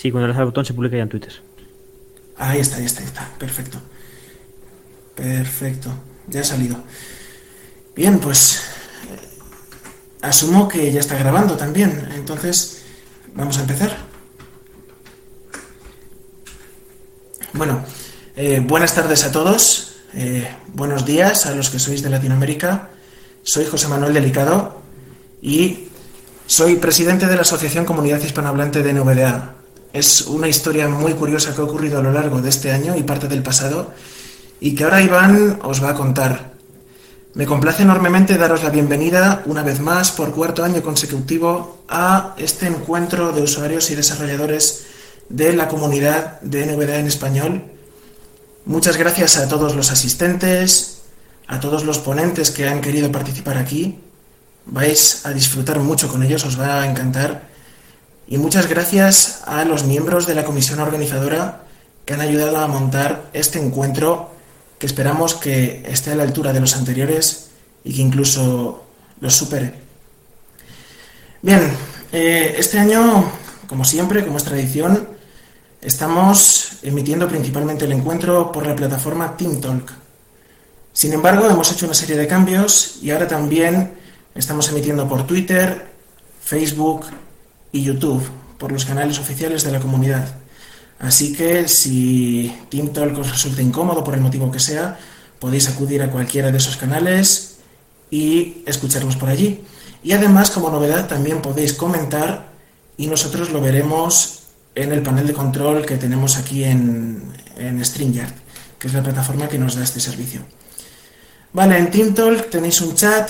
Sí, cuando le das al botón se publica ya en Twitter. Ahí está, ahí está, ahí está. Perfecto. Perfecto. Ya ha salido. Bien, pues eh, asumo que ya está grabando también. Entonces, vamos a empezar. Bueno, eh, buenas tardes a todos. Eh, buenos días a los que sois de Latinoamérica. Soy José Manuel Delicado y soy presidente de la Asociación Comunidad Hispanohablante de NVDA. Es una historia muy curiosa que ha ocurrido a lo largo de este año y parte del pasado y que ahora Iván os va a contar. Me complace enormemente daros la bienvenida una vez más por cuarto año consecutivo a este encuentro de usuarios y desarrolladores de la comunidad de NVDA en español. Muchas gracias a todos los asistentes, a todos los ponentes que han querido participar aquí. Vais a disfrutar mucho con ellos, os va a encantar. Y muchas gracias a los miembros de la comisión organizadora que han ayudado a montar este encuentro que esperamos que esté a la altura de los anteriores y que incluso los supere. Bien, eh, este año, como siempre, como es tradición, estamos emitiendo principalmente el encuentro por la plataforma TeamTalk. Sin embargo, hemos hecho una serie de cambios y ahora también estamos emitiendo por Twitter, Facebook, y YouTube por los canales oficiales de la comunidad. Así que si TeamTalk os resulta incómodo por el motivo que sea, podéis acudir a cualquiera de esos canales y escucharnos por allí. Y además, como novedad, también podéis comentar y nosotros lo veremos en el panel de control que tenemos aquí en, en StreamYard, que es la plataforma que nos da este servicio. Vale, en TeamTalk tenéis un chat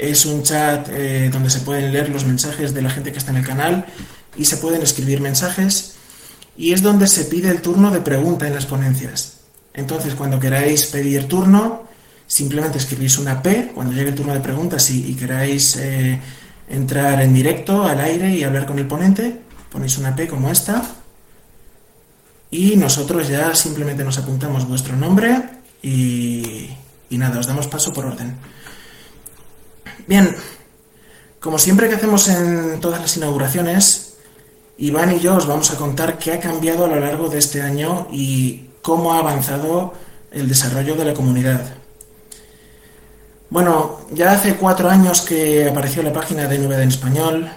es un chat eh, donde se pueden leer los mensajes de la gente que está en el canal y se pueden escribir mensajes. Y es donde se pide el turno de pregunta en las ponencias. Entonces, cuando queráis pedir turno, simplemente escribís una P cuando llegue el turno de preguntas y, queráis eh, entrar en directo al aire y hablar con el ponente, ponéis una P como esta. Y nosotros ya simplemente nos apuntamos vuestro nombre y, y nada, os damos paso por orden. Bien, como siempre que hacemos en todas las inauguraciones, Iván y yo os vamos a contar qué ha cambiado a lo largo de este año y cómo ha avanzado el desarrollo de la comunidad. Bueno, ya hace cuatro años que apareció la página de Nubed en Español.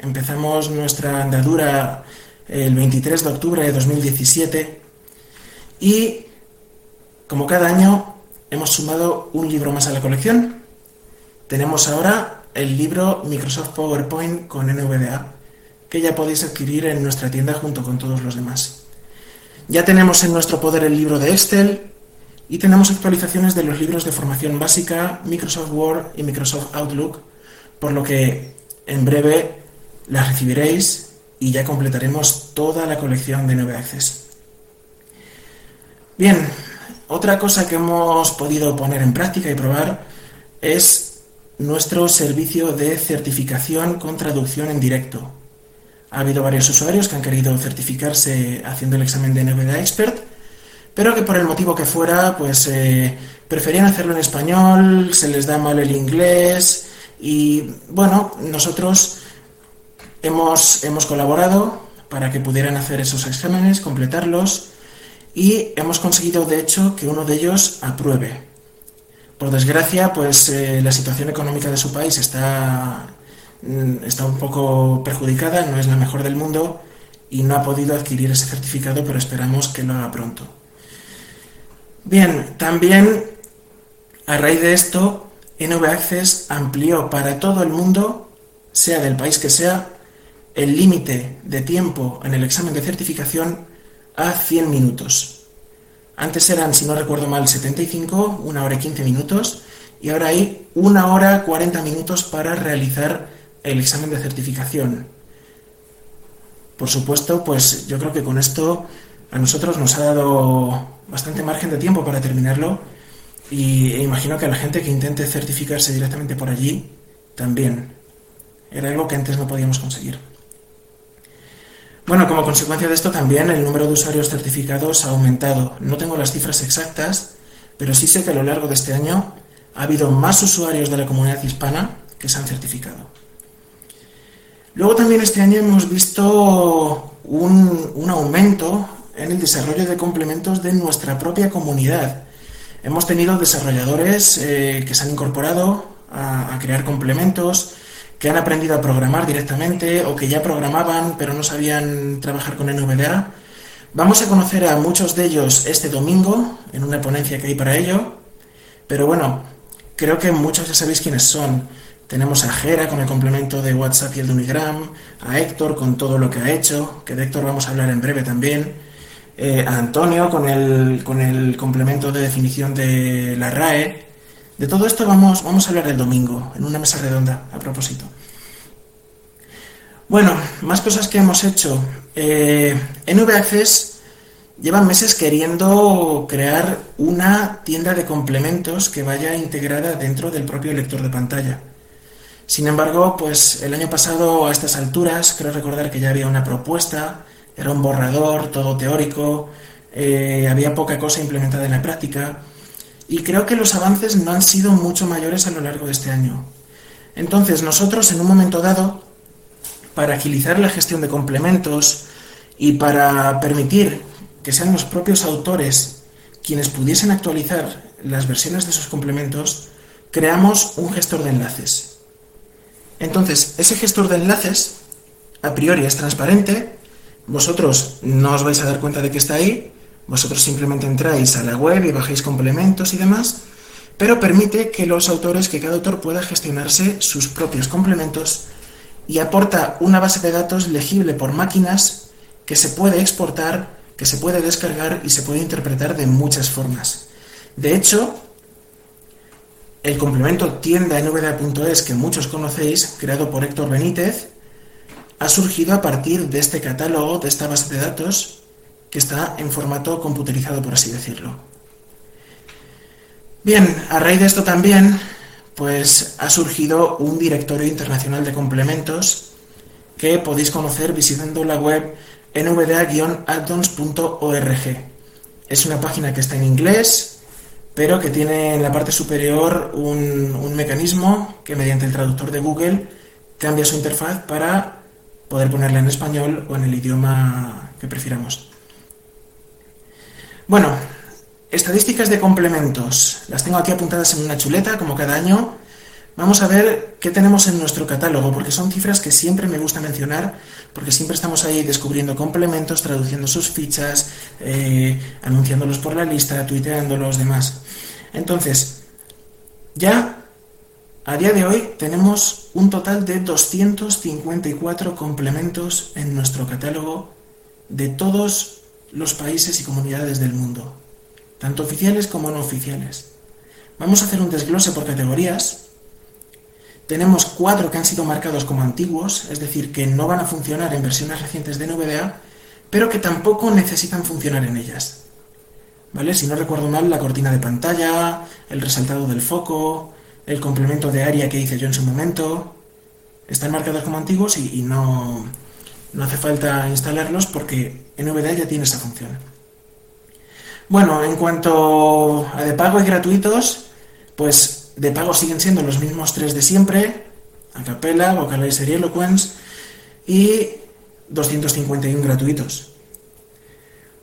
Empezamos nuestra andadura el 23 de octubre de 2017 y, como cada año, hemos sumado un libro más a la colección tenemos ahora el libro Microsoft PowerPoint con NVDA, que ya podéis adquirir en nuestra tienda junto con todos los demás. Ya tenemos en nuestro poder el libro de Excel y tenemos actualizaciones de los libros de formación básica, Microsoft Word y Microsoft Outlook, por lo que en breve las recibiréis y ya completaremos toda la colección de 9 Access. Bien, otra cosa que hemos podido poner en práctica y probar es nuestro servicio de certificación con traducción en directo. Ha habido varios usuarios que han querido certificarse haciendo el examen de NVDA Expert, pero que por el motivo que fuera, pues eh, preferían hacerlo en español, se les da mal el inglés y bueno, nosotros hemos, hemos colaborado para que pudieran hacer esos exámenes, completarlos y hemos conseguido de hecho que uno de ellos apruebe. Por desgracia, pues eh, la situación económica de su país está, mm, está un poco perjudicada, no es la mejor del mundo y no ha podido adquirir ese certificado, pero esperamos que lo haga pronto. Bien, también a raíz de esto, NV Access amplió para todo el mundo, sea del país que sea, el límite de tiempo en el examen de certificación a 100 minutos. Antes eran, si no recuerdo mal, 75, una hora y 15 minutos, y ahora hay una hora 40 minutos para realizar el examen de certificación. Por supuesto, pues yo creo que con esto a nosotros nos ha dado bastante margen de tiempo para terminarlo y e imagino que a la gente que intente certificarse directamente por allí también. Era algo que antes no podíamos conseguir. Bueno, como consecuencia de esto también el número de usuarios certificados ha aumentado. No tengo las cifras exactas, pero sí sé que a lo largo de este año ha habido más usuarios de la comunidad hispana que se han certificado. Luego también este año hemos visto un, aumento en el desarrollo de complementos de nuestra propia comunidad. Hemos tenido desarrolladores eh, que se han incorporado a, crear complementos, que han aprendido a programar directamente o que ya programaban pero no sabían trabajar con NVDA. Vamos a conocer a muchos de ellos este domingo en una ponencia que hay para ello, pero bueno, creo que muchos ya sabéis quiénes son. Tenemos a Jera con el complemento de WhatsApp y el de Unigram, a Héctor con todo lo que ha hecho, que de Héctor vamos a hablar en breve también, eh, a Antonio con el, con el complemento de definición de la RAE. De todo esto vamos, vamos a hablar el domingo, en una mesa redonda, a propósito. Bueno, más cosas que hemos hecho. Eh, NV llevan meses queriendo crear una tienda de complementos que vaya integrada dentro del propio lector de pantalla. Sin embargo, pues el año pasado a estas alturas, creo recordar que ya había una propuesta, era un borrador, todo teórico, eh, había poca cosa implementada en la práctica y creo que los avances no han sido mucho mayores a lo largo de este año. Entonces nosotros en un momento dado, para agilizar la gestión de complementos y para permitir que sean los propios autores quienes pudiesen actualizar las versiones de sus complementos, creamos un gestor de enlaces. Entonces, ese gestor de enlaces, a priori es transparente, vosotros no os vais a dar cuenta de que está ahí, vosotros simplemente entráis a la web y bajáis complementos y demás, pero permite que los autores, que cada autor pueda gestionarse sus propios complementos y aporta una base de datos legible por máquinas que se puede exportar, que se puede descargar y se puede interpretar de muchas formas. De hecho, el complemento tienda nvda.es que muchos conocéis, creado por Héctor Benítez, ha surgido a partir de este catálogo, de esta base de datos, que está en formato computerizado, por así decirlo. Bien, a raíz de esto también, pues ha surgido un directorio internacional de complementos que podéis conocer visitando la web nvda-addons.org. Es una página que está en inglés, pero que tiene en la parte superior un, mecanismo que mediante el traductor de Google cambia su interfaz para poder ponerla en español o en el idioma que prefiramos. Bueno, estadísticas de complementos. Las tengo aquí apuntadas en una chuleta, como cada año. Vamos a ver qué tenemos en nuestro catálogo, porque son cifras que siempre me gusta mencionar, porque siempre estamos ahí descubriendo complementos, traduciendo sus fichas, eh, anunciándolos por la lista, tuiteándolos, demás. Entonces, ya a día de hoy tenemos un total de 254 complementos en nuestro catálogo de todos los países y comunidades del mundo, tanto oficiales como no oficiales. Vamos a hacer un desglose por categorías. Tenemos cuatro que han sido marcados como antiguos, es decir, que no van a funcionar en versiones recientes de NVDA, pero que tampoco necesitan funcionar en ellas. ¿vale? Si no recuerdo mal, la cortina de pantalla, el resaltado del foco, el complemento de área que hice yo en su momento, están marcados como antiguos y, no, no hace falta instalarlos porque NVDA ya tiene esa función. Bueno, en cuanto a de pago y gratuitos, pues de pago siguen siendo los mismos tres de siempre, Acapella, Vocalizer y Eloquence, y 251 gratuitos.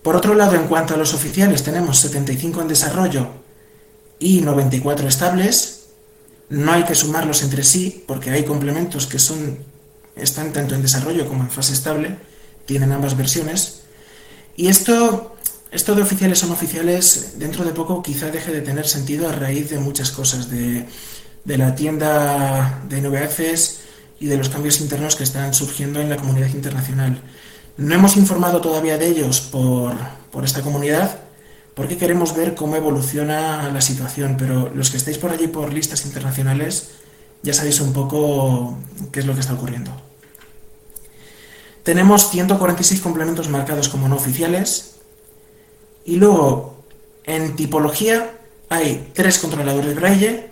Por otro lado, en cuanto a los oficiales, tenemos 75 en desarrollo y 94 estables. No hay que sumarlos entre sí porque hay complementos que son, están tanto en desarrollo como en fase estable, tienen ambas versiones. Y esto, de oficiales son oficiales, dentro de poco quizá deje de tener sentido a raíz de muchas cosas, de, de la tienda de NVACs y de los cambios internos que están surgiendo en la comunidad internacional. No hemos informado todavía de ellos por, esta comunidad porque queremos ver cómo evoluciona la situación, pero los que estáis por allí por listas internacionales ya sabéis un poco qué es lo que está ocurriendo. Tenemos 146 complementos marcados como no oficiales. Y luego en tipología hay tres controladores Braille,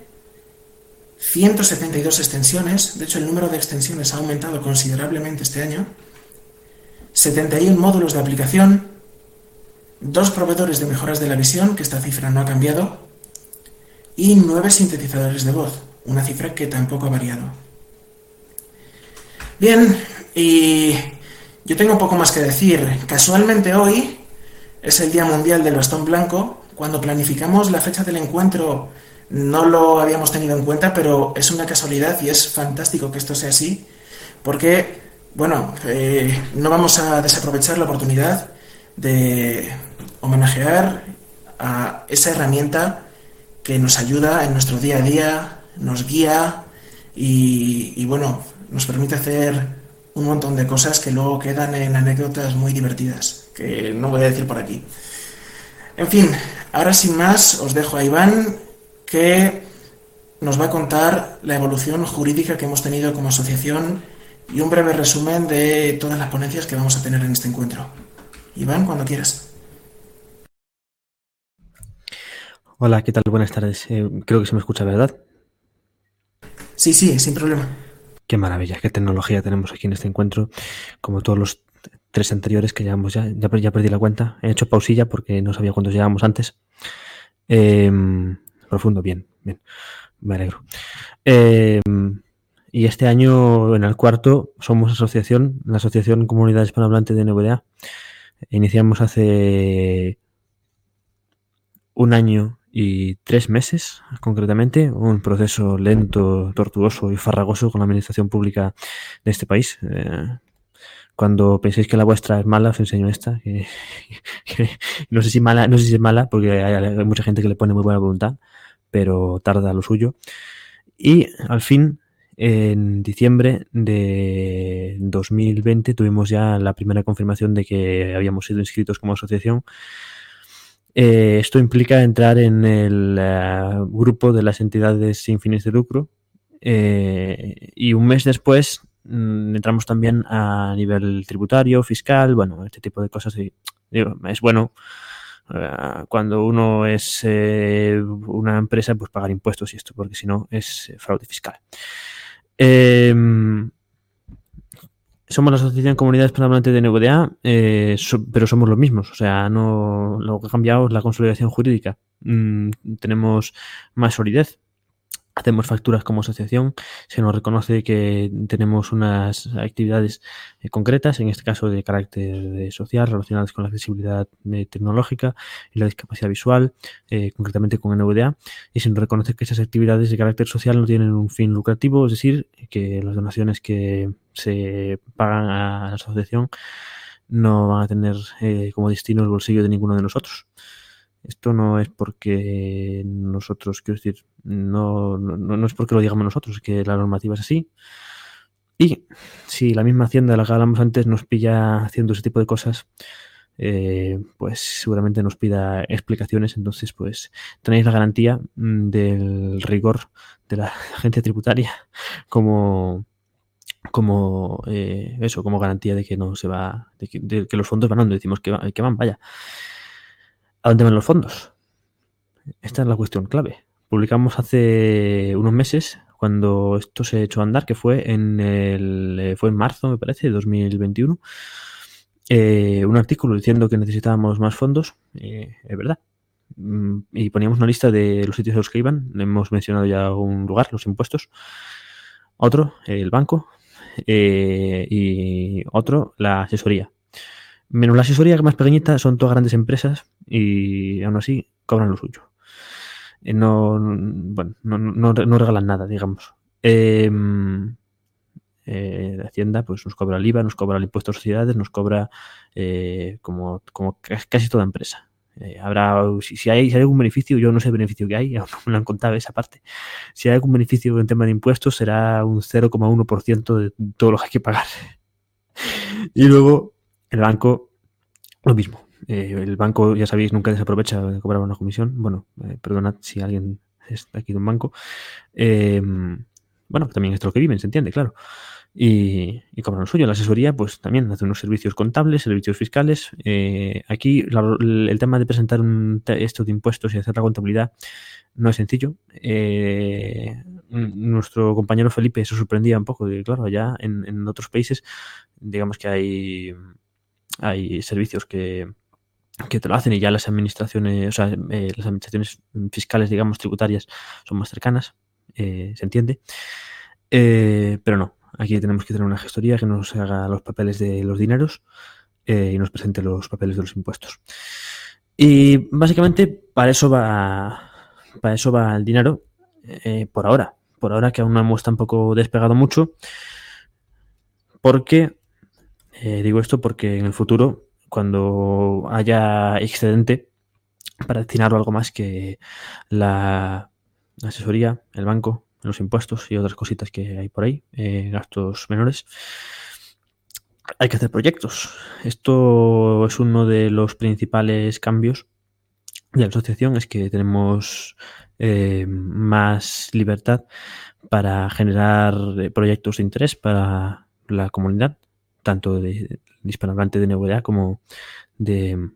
172 extensiones, de hecho el número de extensiones ha aumentado considerablemente este año, 71 módulos de aplicación, dos proveedores de mejoras de la visión, que esta cifra no ha cambiado, y nueve sintetizadores de voz, una cifra que tampoco ha variado. Bien, y yo tengo poco más que decir. Casualmente hoy es el Día Mundial del Bastón Blanco. Cuando planificamos la fecha del encuentro no lo habíamos tenido en cuenta, pero es una casualidad y es fantástico que esto sea así, porque, bueno, eh, no vamos a desaprovechar la oportunidad de homenajear a esa herramienta que nos ayuda en nuestro día a día, nos guía y, y bueno, nos permite hacer un montón de cosas que luego quedan en anécdotas muy divertidas, que no voy a decir por aquí. En fin, ahora sin más os dejo a Iván que nos va a contar la evolución jurídica que hemos tenido como asociación y un breve resumen de todas las ponencias que vamos a tener en este encuentro. Iván, cuando quieras. Hola, ¿qué tal? Buenas tardes. Eh, creo que se me escucha, ¿verdad? Sí, sí, sin problema. Qué maravilla, qué tecnología tenemos aquí en este encuentro, como todos los tres anteriores que llevamos ya, ya, perdí la cuenta. He hecho pausilla porque no sabía cuántos llevábamos antes. Eh, profundo, bien, bien, me alegro. Eh, y este año, en el cuarto, somos asociación, la Asociación Comunidad Hispanohablante de NVDA. Iniciamos hace un año y tres meses, concretamente, un proceso lento, tortuoso y farragoso con la administración pública de este país. Eh, cuando penséis que la vuestra es mala, os enseño esta, no sé si mala, no sé si es mala, porque hay, hay, mucha gente que le pone muy buena voluntad, pero tarda lo suyo. Y al fin, en diciembre de 2020, tuvimos ya la primera confirmación de que habíamos sido inscritos como asociación eh, esto implica entrar en el uh, grupo de las entidades sin fines de lucro eh, y un mes después mm, entramos también a nivel tributario, fiscal, bueno, este tipo de cosas. Y, es bueno cuando uno es eh, una empresa, pues pagar impuestos y esto, porque si no es fraude fiscal. Somos la Asociación Comunidades Permanentes de NVDA, eh, so, pero somos los mismos. O sea, no lo que ha cambiado es la consolidación jurídica. Mm, tenemos más solidez. Hacemos facturas como asociación, se nos reconoce que tenemos unas actividades eh, concretas, en este caso de carácter eh, social, relacionadas con la accesibilidad eh, tecnológica y la discapacidad visual, concretamente con NVDA, y se nos reconoce que esas actividades de carácter social no tienen un fin lucrativo, es decir, que las donaciones que se pagan a la asociación no van a tener eh, como destino el bolsillo de ninguno de nosotros. Esto no es porque nosotros, quiero decir, no, no, no, es porque lo digamos nosotros, que la normativa es así. Y si la misma Hacienda de la que hablamos antes nos pilla haciendo ese tipo de cosas, eh, pues seguramente nos pida explicaciones. Entonces, pues tenéis la garantía mm, del rigor de la agencia tributaria como como eh, eso, como garantía de que no se va, de que, los fondos van donde decimos que, va, que van, vaya. ¿A dónde van los fondos? Esta es la cuestión clave. Publicamos hace unos meses, cuando esto se echó a andar, que fue en el eh, fue en marzo, me parece, de 2021, eh, un artículo diciendo que necesitábamos más fondos, eh, es verdad. Mm, y poníamos una lista de los sitios a los que iban. Hemos mencionado ya un lugar, los impuestos. Otro, el banco. Eh, y otro, la asesoría. Menos la asesoría, que más pequeñita, son todas grandes empresas y aún así cobran lo suyo. Eh, no, bueno, no, no, no, regalan nada, digamos. Eh, eh, Hacienda pues nos cobra el IVA, nos cobra el impuesto de sociedades, nos cobra eh, como, como casi toda empresa. Eh, habrá, si, hay, si, hay, algún beneficio, yo no sé el beneficio que hay, aún no me han contado esa parte. Si hay algún beneficio en tema de impuestos, será un 0,1% de todo lo que hay que pagar. y luego el banco, lo mismo. Eh, el banco, ya sabéis, nunca desaprovecha de cobrar una comisión. Bueno, eh, perdonad si alguien está aquí de un banco. Bueno, también es lo que viven, se entiende, claro. Y, y cobran lo suyo. La asesoría, pues también hace unos servicios contables, servicios fiscales. Eh, aquí la, el tema de presentar un, esto de impuestos y hacer la contabilidad no es sencillo. Eh, nuestro compañero Felipe se sorprendía un poco de, claro, allá en, en otros países, digamos que hay, hay servicios que, que te lo hacen y ya las administraciones, o sea, eh, las administraciones fiscales, digamos, tributarias, son más cercanas, eh, se entiende. Eh, pero no, Aquí tenemos que tener una gestoría que nos haga los papeles de los dineros eh, y nos presente los papeles de los impuestos. Y básicamente para eso va, para eso va el dinero por ahora. Por ahora que aún no hemos tampoco despegado mucho. Porque, digo esto porque en el futuro, cuando haya excedente, para destinarlo a algo más que la asesoría, el banco, los impuestos y otras cositas que hay por ahí, eh, gastos menores, hay que hacer proyectos. Esto es uno de los principales cambios de la asociación, es que tenemos eh, más libertad para generar eh, proyectos de interés para la comunidad, tanto de, hispanohablante de NVDA como de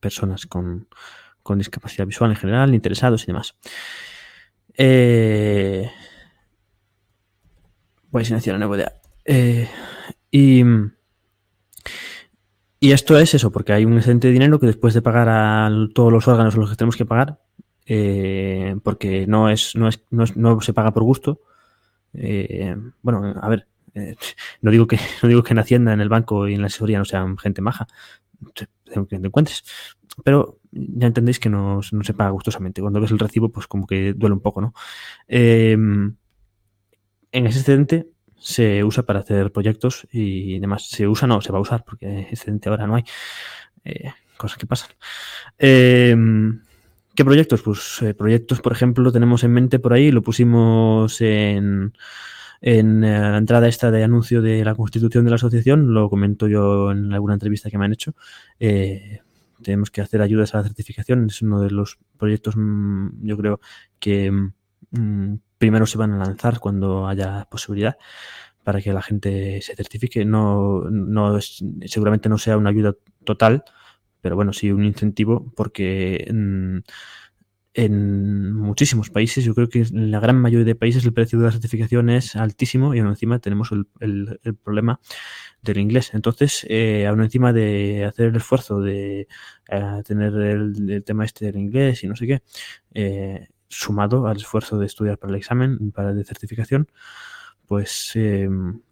personas con, discapacidad visual en general, interesados y demás. Eh, voy a silenciar la NVDA. Eh, y, y esto es eso, porque hay un excedente de dinero que después de pagar a todos los órganos los que tenemos que pagar, eh, porque no es, no es, no no se paga por gusto. Eh, bueno, a ver, eh, no digo que no digo que en Hacienda, en el banco y en la asesoría no sean gente maja, que te encuentres, pero ya entendéis que no, se paga gustosamente. Cuando ves el recibo, pues como que duele un poco, ¿no? Eh, en ese excedente se usa para hacer proyectos y demás. Se usa, no, se va a usar, porque excedente ahora no hay. Eh, cosas que pasan. Eh, ¿Qué proyectos? Pues eh, proyectos, por ejemplo, tenemos en mente por ahí, lo pusimos en, en eh, la entrada esta de anuncio de la constitución de la asociación, lo comento yo en alguna entrevista que me han hecho. Eh, tenemos que hacer ayudas a la certificación, es uno de los proyectos, mm, yo creo, que mm, primero se van a lanzar cuando haya posibilidad para que la gente se certifique. No, no es, seguramente no sea una ayuda total, pero bueno, sí un incentivo porque en, en, muchísimos países, yo creo que en la gran mayoría de países el precio de la certificación es altísimo y aún encima tenemos el, el, el problema del inglés. Entonces, eh, aún encima de hacer el esfuerzo de eh, tener el, el, tema este del inglés y no sé qué, eh, sumado al esfuerzo de estudiar para el examen, para de certificación, pues eh,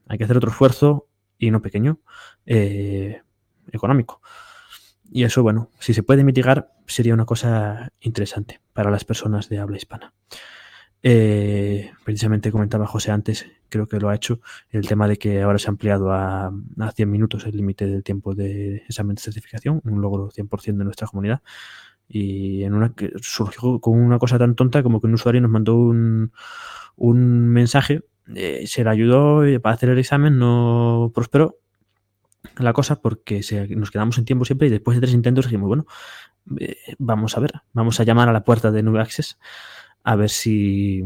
hay que hacer otro esfuerzo y no pequeño, eh, económico. Y eso, bueno, si se puede mitigar, sería una cosa interesante para las personas de habla hispana. Eh, precisamente comentaba José antes, creo que lo ha hecho, el tema de que ahora se ha ampliado a, a 100 minutos el límite del tiempo de examen de certificación, un logro 100% de nuestra comunidad. Y en una que surgió con una cosa tan tonta como que un usuario nos mandó un, un mensaje, eh, se le ayudó para hacer el examen, no prosperó, la cosa porque nos quedamos en tiempo siempre y después de tres intentos dijimos, bueno, eh, vamos a ver, vamos a llamar a la puerta de Nube Access a ver si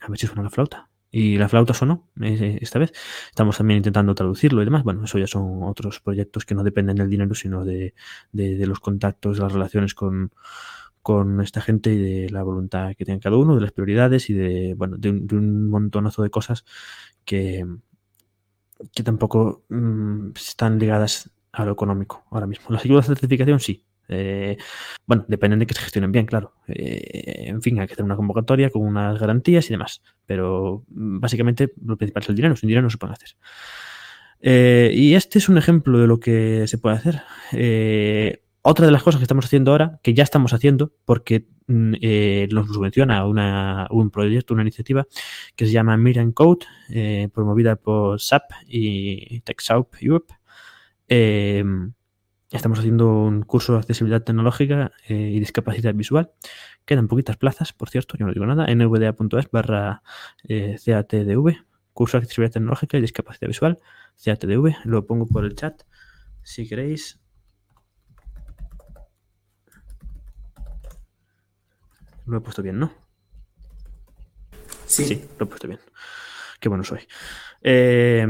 a ver si suena la flauta. Y la flauta sonó eh, esta vez. Estamos también intentando traducirlo y demás. Bueno, eso ya son otros proyectos que no dependen del dinero, sino de, de, de los contactos, de las relaciones con, con esta gente y de la voluntad que tiene cada uno, de las prioridades y de, bueno, de un, de un montonazo de cosas que, que tampoco mmm, están ligadas a lo económico ahora mismo. Las ayudas de certificación sí. Eh, bueno, dependen de que se gestionen bien, claro. Eh, en fin, hay que hacer una convocatoria con unas garantías y demás. Pero básicamente lo principal es el dinero. Sin dinero no se puede hacer. Eh, y este es un ejemplo de lo que se puede hacer. Otra de las cosas que estamos haciendo ahora, que ya estamos haciendo, porque eh, nos subvenciona una, un proyecto, una iniciativa que se llama Miran Code, eh, promovida por SAP y TechSoup Europe. Eh, estamos haciendo un curso de accesibilidad tecnológica eh, y discapacidad visual. Quedan poquitas plazas, por cierto, yo no digo nada, nvda.es barra CATDV, curso de accesibilidad tecnológica y discapacidad visual, CATDV, lo pongo por el chat si queréis. Lo he puesto bien, ¿no? Sí. Sí, lo he puesto bien. Qué bueno soy. Eh,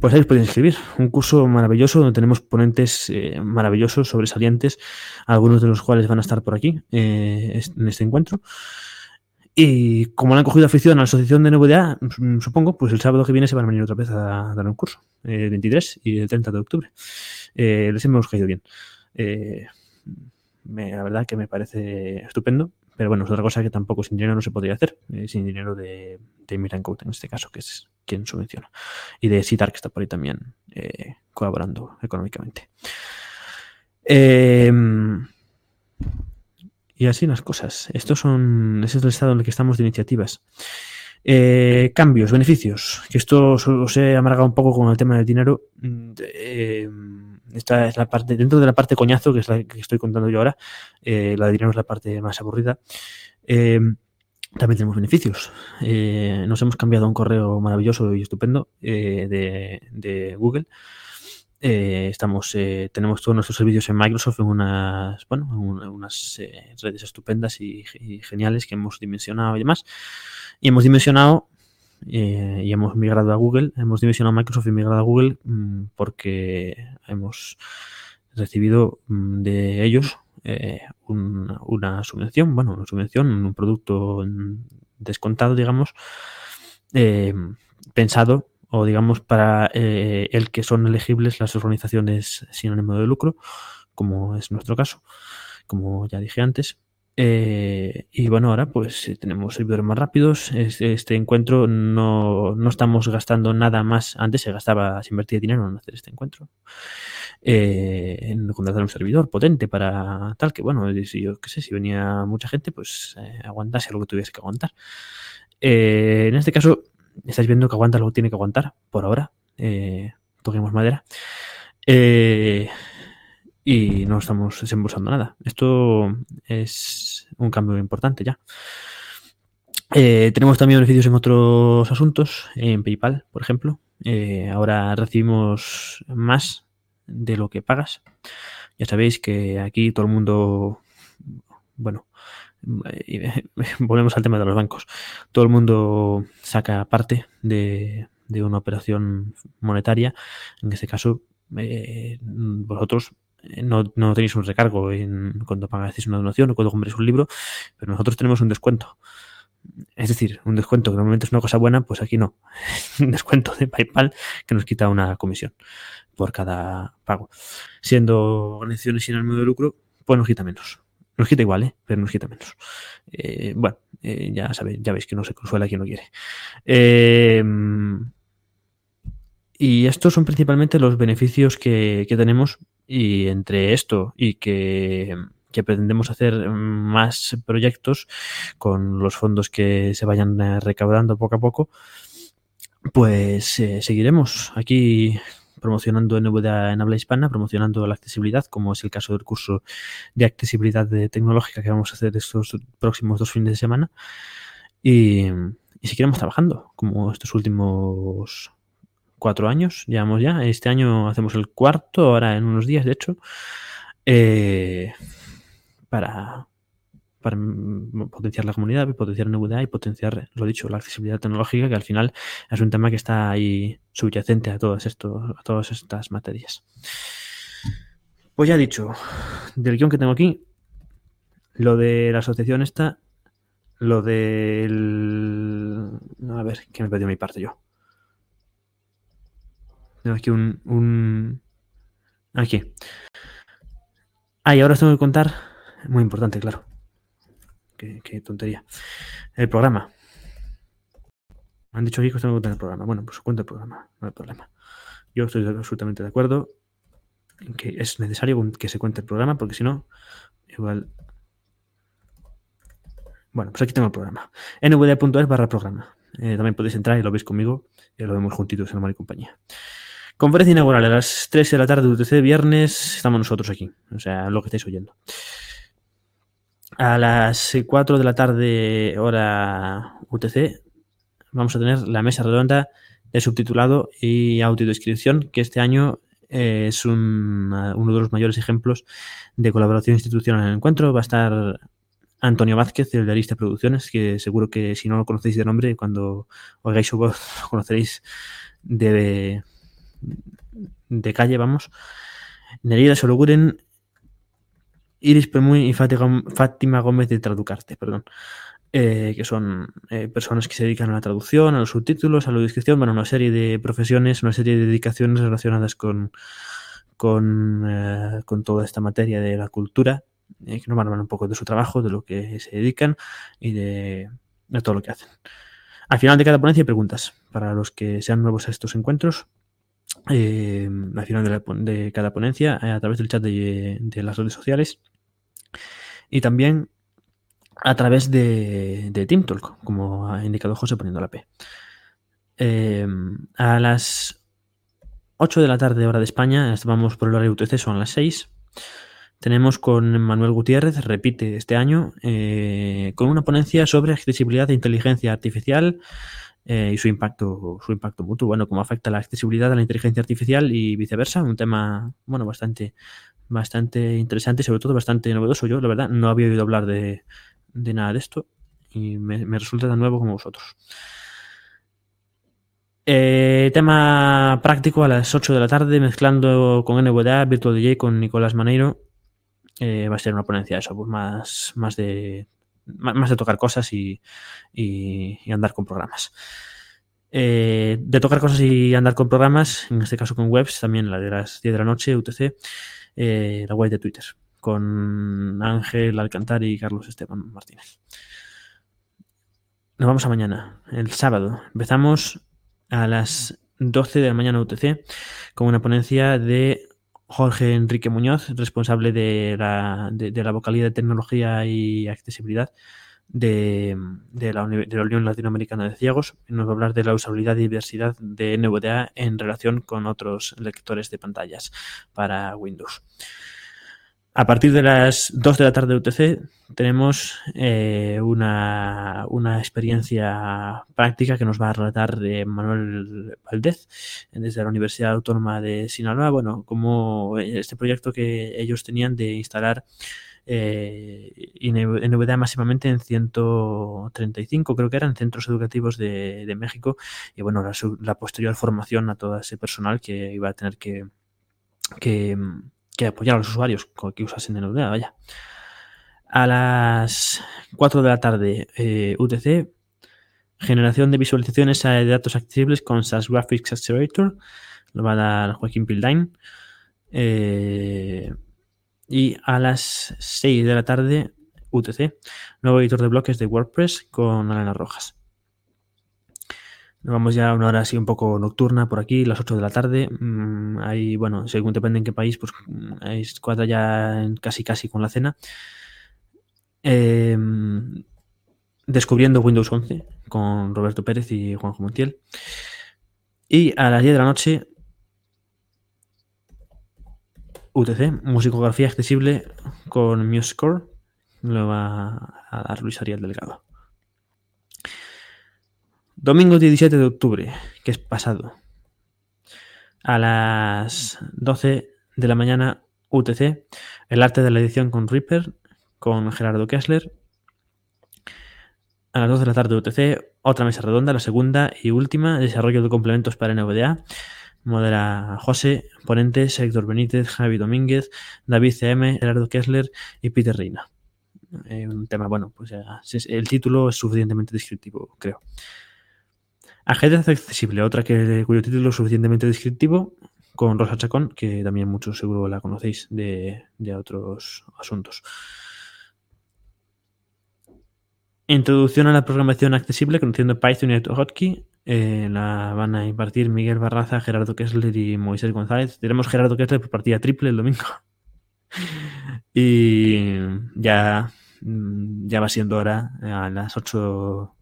pues ahí os podéis inscribir. Un curso maravilloso donde tenemos ponentes eh, maravillosos, sobresalientes, algunos de los cuales van a estar por aquí eh, en este encuentro. Y como le han cogido afición a la asociación de NVDA, supongo, pues el sábado que viene se van a venir otra vez a dar un curso, el 23 y el 30 de octubre. Eh, les hemos caído bien. La verdad que me parece estupendo, pero bueno, es otra cosa que tampoco sin dinero no se podría hacer, eh, sin dinero de, de Miran Code en este caso, que es quién subvenciona. Y de Citar, que está por ahí también eh, colaborando económicamente. Em, y así las cosas. Estos son, ese es el estado en el que estamos de iniciativas. Eh, cambios, beneficios, que esto os he amargado un poco con el tema del dinero. Eh, esta es la parte, dentro de la parte coñazo, que es la que estoy contando yo ahora, eh, la de la parte más aburrida. también tenemos beneficios. nos hemos cambiado a un correo maravilloso y estupendo de, Google. estamos, tenemos todos nuestros servicios en Microsoft en unas, bueno, en unas redes estupendas y, geniales que hemos dimensionado y demás. Y hemos dimensionado eh, y hemos migrado a Google, hemos dimensionado Microsoft y migrado a Google mm, porque hemos recibido mm, de ellos eh, una subvención, bueno, una subvención, un producto descontado, digamos, eh, pensado o digamos para el que son elegibles las organizaciones sin ánimo de lucro, como es nuestro caso, como ya dije antes, eh, y bueno, ahora pues eh, tenemos servidores más rápidos. Este, encuentro no, no, estamos gastando nada más. Antes se gastaba, se invertía dinero en hacer este encuentro. Eh, en contratar un servidor potente para tal que, bueno, si yo qué sé, si venía mucha gente, pues aguantase lo que tuviese que aguantar. en este caso, estáis viendo que aguanta lo que tiene que aguantar por ahora. toquemos madera. Eh, y no estamos desembolsando nada. Esto es un cambio importante ya. Eh, tenemos también beneficios en otros asuntos, en PayPal, por ejemplo. Eh, ahora recibimos más de lo que pagas. Ya sabéis que aquí todo el mundo, bueno, volvemos al tema de los bancos. Todo el mundo saca parte de, una operación monetaria. En este caso, eh, vosotros eh, no, tenéis un recargo en, cuando pagáis una donación o cuando compréis un libro, pero nosotros tenemos un descuento. Es decir, un descuento que normalmente es una cosa buena, pues aquí no. un descuento de PayPal que nos quita una comisión por cada pago. Siendo organizaciones sin ánimo de lucro, pues nos quita menos. Nos quita igual, ¿eh? pero nos quita menos. Eh, bueno, ya sabéis, ya veis que no se consuela quien no quiere. y estos son principalmente los beneficios que, que tenemos y entre esto y que, pretendemos hacer más proyectos con los fondos que se vayan eh, recaudando poco a poco, pues eh, seguiremos aquí promocionando en habla hispana, promocionando la accesibilidad, como es el caso del curso de accesibilidad tecnológica que vamos a hacer estos próximos dos fines de semana. Y, y seguiremos trabajando, como estos últimos cuatro años, llevamos ya. Este año hacemos el cuarto, ahora en unos días, de hecho, eh, para, para potenciar la comunidad, potenciar NVDA y potenciar, lo dicho, la accesibilidad tecnológica, que al final es un tema que está ahí subyacente a, todas esto, a todas estas materias. Pues ya dicho, del guion que tengo aquí, lo de la asociación esta, lo del... A ver, que me perdió mi parte yo. Tengo aquí un. Aquí. Ah, y ahora os tengo que contar... Muy importante, claro. Qué, tontería. El programa. Me han dicho aquí que os tengo que contar el programa. Bueno, pues cuento el programa, no hay problema. Yo estoy absolutamente de acuerdo en que es necesario que se cuente el programa, porque si no, igual. Bueno, pues aquí tengo el programa. nvd.es barra programa. Eh, también podéis entrar y lo veis conmigo y lo vemos juntitos en la y compañía. Conferencia inaugural a las 3 de la tarde de UTC, viernes, estamos nosotros aquí, o sea, lo que estáis oyendo. A las 4 de la tarde, hora UTC, vamos a tener la mesa redonda de subtitulado y autodescripción, que este año eh, es uno de los mayores ejemplos de colaboración institucional en el encuentro. Va a estar Antonio Vázquez, el de Arista Producciones, que seguro que si no lo conocéis de nombre, cuando oigáis su voz, lo conoceréis de, de calle, vamos. Nerida Sologuren, Iris Pemuy y Fátima Gómez de Traducarte, perdón. Eh, que son eh, personas que se dedican a la traducción, a los subtítulos, a la descripción, bueno, una serie de profesiones, una serie de dedicaciones relacionadas con, con, eh, con toda esta materia de la cultura, que nos van a hablar un poco de su trabajo, de lo que se dedican y de, de todo lo que hacen. Al final de cada ponencia hay preguntas para los que sean nuevos a estos encuentros. Eh, al final de, cada ponencia, a través del chat de, las redes sociales. Y también a través de, de TeamTalk, como ha indicado José poniendo la P. a las 8 de la tarde, hora de España, vamos por el horario UTC, son las 6. Tenemos con Manuel Gutiérrez, repite este año, eh, con una ponencia sobre accesibilidad e inteligencia artificial eh, y su impacto, su impacto mutuo, bueno, cómo afecta la accesibilidad a la inteligencia artificial y viceversa, un tema, bueno, bastante, bastante interesante y sobre todo bastante novedoso. Yo, la verdad, no había oído hablar de, nada de esto y me, resulta tan nuevo como vosotros. Eh, tema práctico a las 8 de la tarde, mezclando con NVDA, Virtual DJ con Nicolás Maneiro. Eh, va a ser una ponencia eso, pues más, más de más de tocar cosas y, andar con programas. Eh, de tocar cosas y andar con programas, en este caso con webs, también la de las 10 de la noche, UTC, la web de Twitter, con Ángel Alcantar y Carlos Esteban Martínez. Nos vamos a mañana, el sábado. Empezamos a las 12 de la mañana UTC con una ponencia de Jorge Enrique Muñoz, responsable de la, de, la vocalía de tecnología y accesibilidad de, la, de, la, Unión Latinoamericana de Ciegos. Nos va a hablar de la usabilidad y diversidad de NVDA en relación con otros lectores de pantallas para Windows. A partir de las 2 de la tarde de UTC tenemos eh, una, experiencia práctica que nos va a relatar de Manuel Valdez desde la Universidad Autónoma de Sinaloa. Bueno, como este proyecto que ellos tenían de instalar eh, NVDA máximamente en 135, creo que eran centros educativos de, México, y bueno, la, posterior formación a todo ese personal que iba a tener que, que que apoyar a los usuarios que usasen NVDA, vaya. A las 4 de la tarde, eh, UTC, generación de visualizaciones de datos accesibles con SAS Graphics Accelerator, lo va a dar Joaquín Pildain. Eh, y a las 6 de la tarde, UTC, nuevo editor de bloques de WordPress con Elena Rojas. Nos vamos ya a una hora así un poco nocturna por aquí, las 8 de la tarde. Mm, ahí, bueno, según depende en qué país, pues hay mm, cuadra ya casi casi con la cena. Em, descubriendo Windows 11 con Roberto Pérez y Juanjo Montiel. Y a las 10 de la noche, UTC, musicografía accesible con MuseScore. Lo va a dar Luis Ariel Delgado. Domingo 17 de octubre, que es pasado. A las 12 de la mañana UTC, el arte de la edición con Reaper, con Gerardo Kessler. A las 12 de la tarde UTC, otra mesa redonda, la segunda y última, desarrollo de complementos para NVDA. Modera José, ponentes Héctor Benítez, Javi Domínguez, David CM, Gerardo Kessler y Peter Reina. Eh, un tema, bueno, pues el título es suficientemente descriptivo, creo. Ajedrez accesible, otra que, cuyo título es suficientemente descriptivo, con Rosa Chacón, que también muchos seguro la conocéis de, otros asuntos. Introducción a la programación accesible conociendo Python y Hotkey. Eh, la van a impartir Miguel Barraza, Gerardo Kessler y Moisés González. Tenemos Gerardo Kessler por partida triple el domingo. y ya, ya va siendo hora a las 8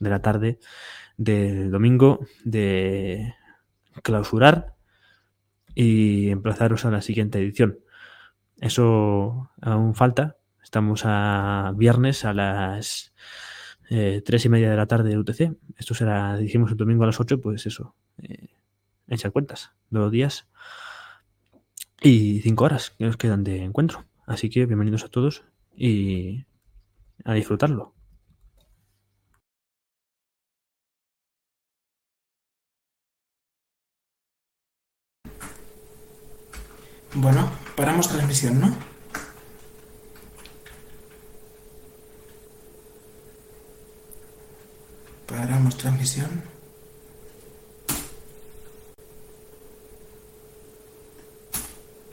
de la tarde de domingo de clausurar y emplazaros a la siguiente edición. Eso aún falta. Estamos a viernes a las eh, tres y media de la tarde de UTC. Esto será, dijimos el domingo a las 8, pues eso. Eh, echar cuentas. Dos días y cinco horas que nos quedan de encuentro. Así que bienvenidos a todos y a disfrutarlo. Bueno, paramos transmisión, ¿no? Paramos transmisión.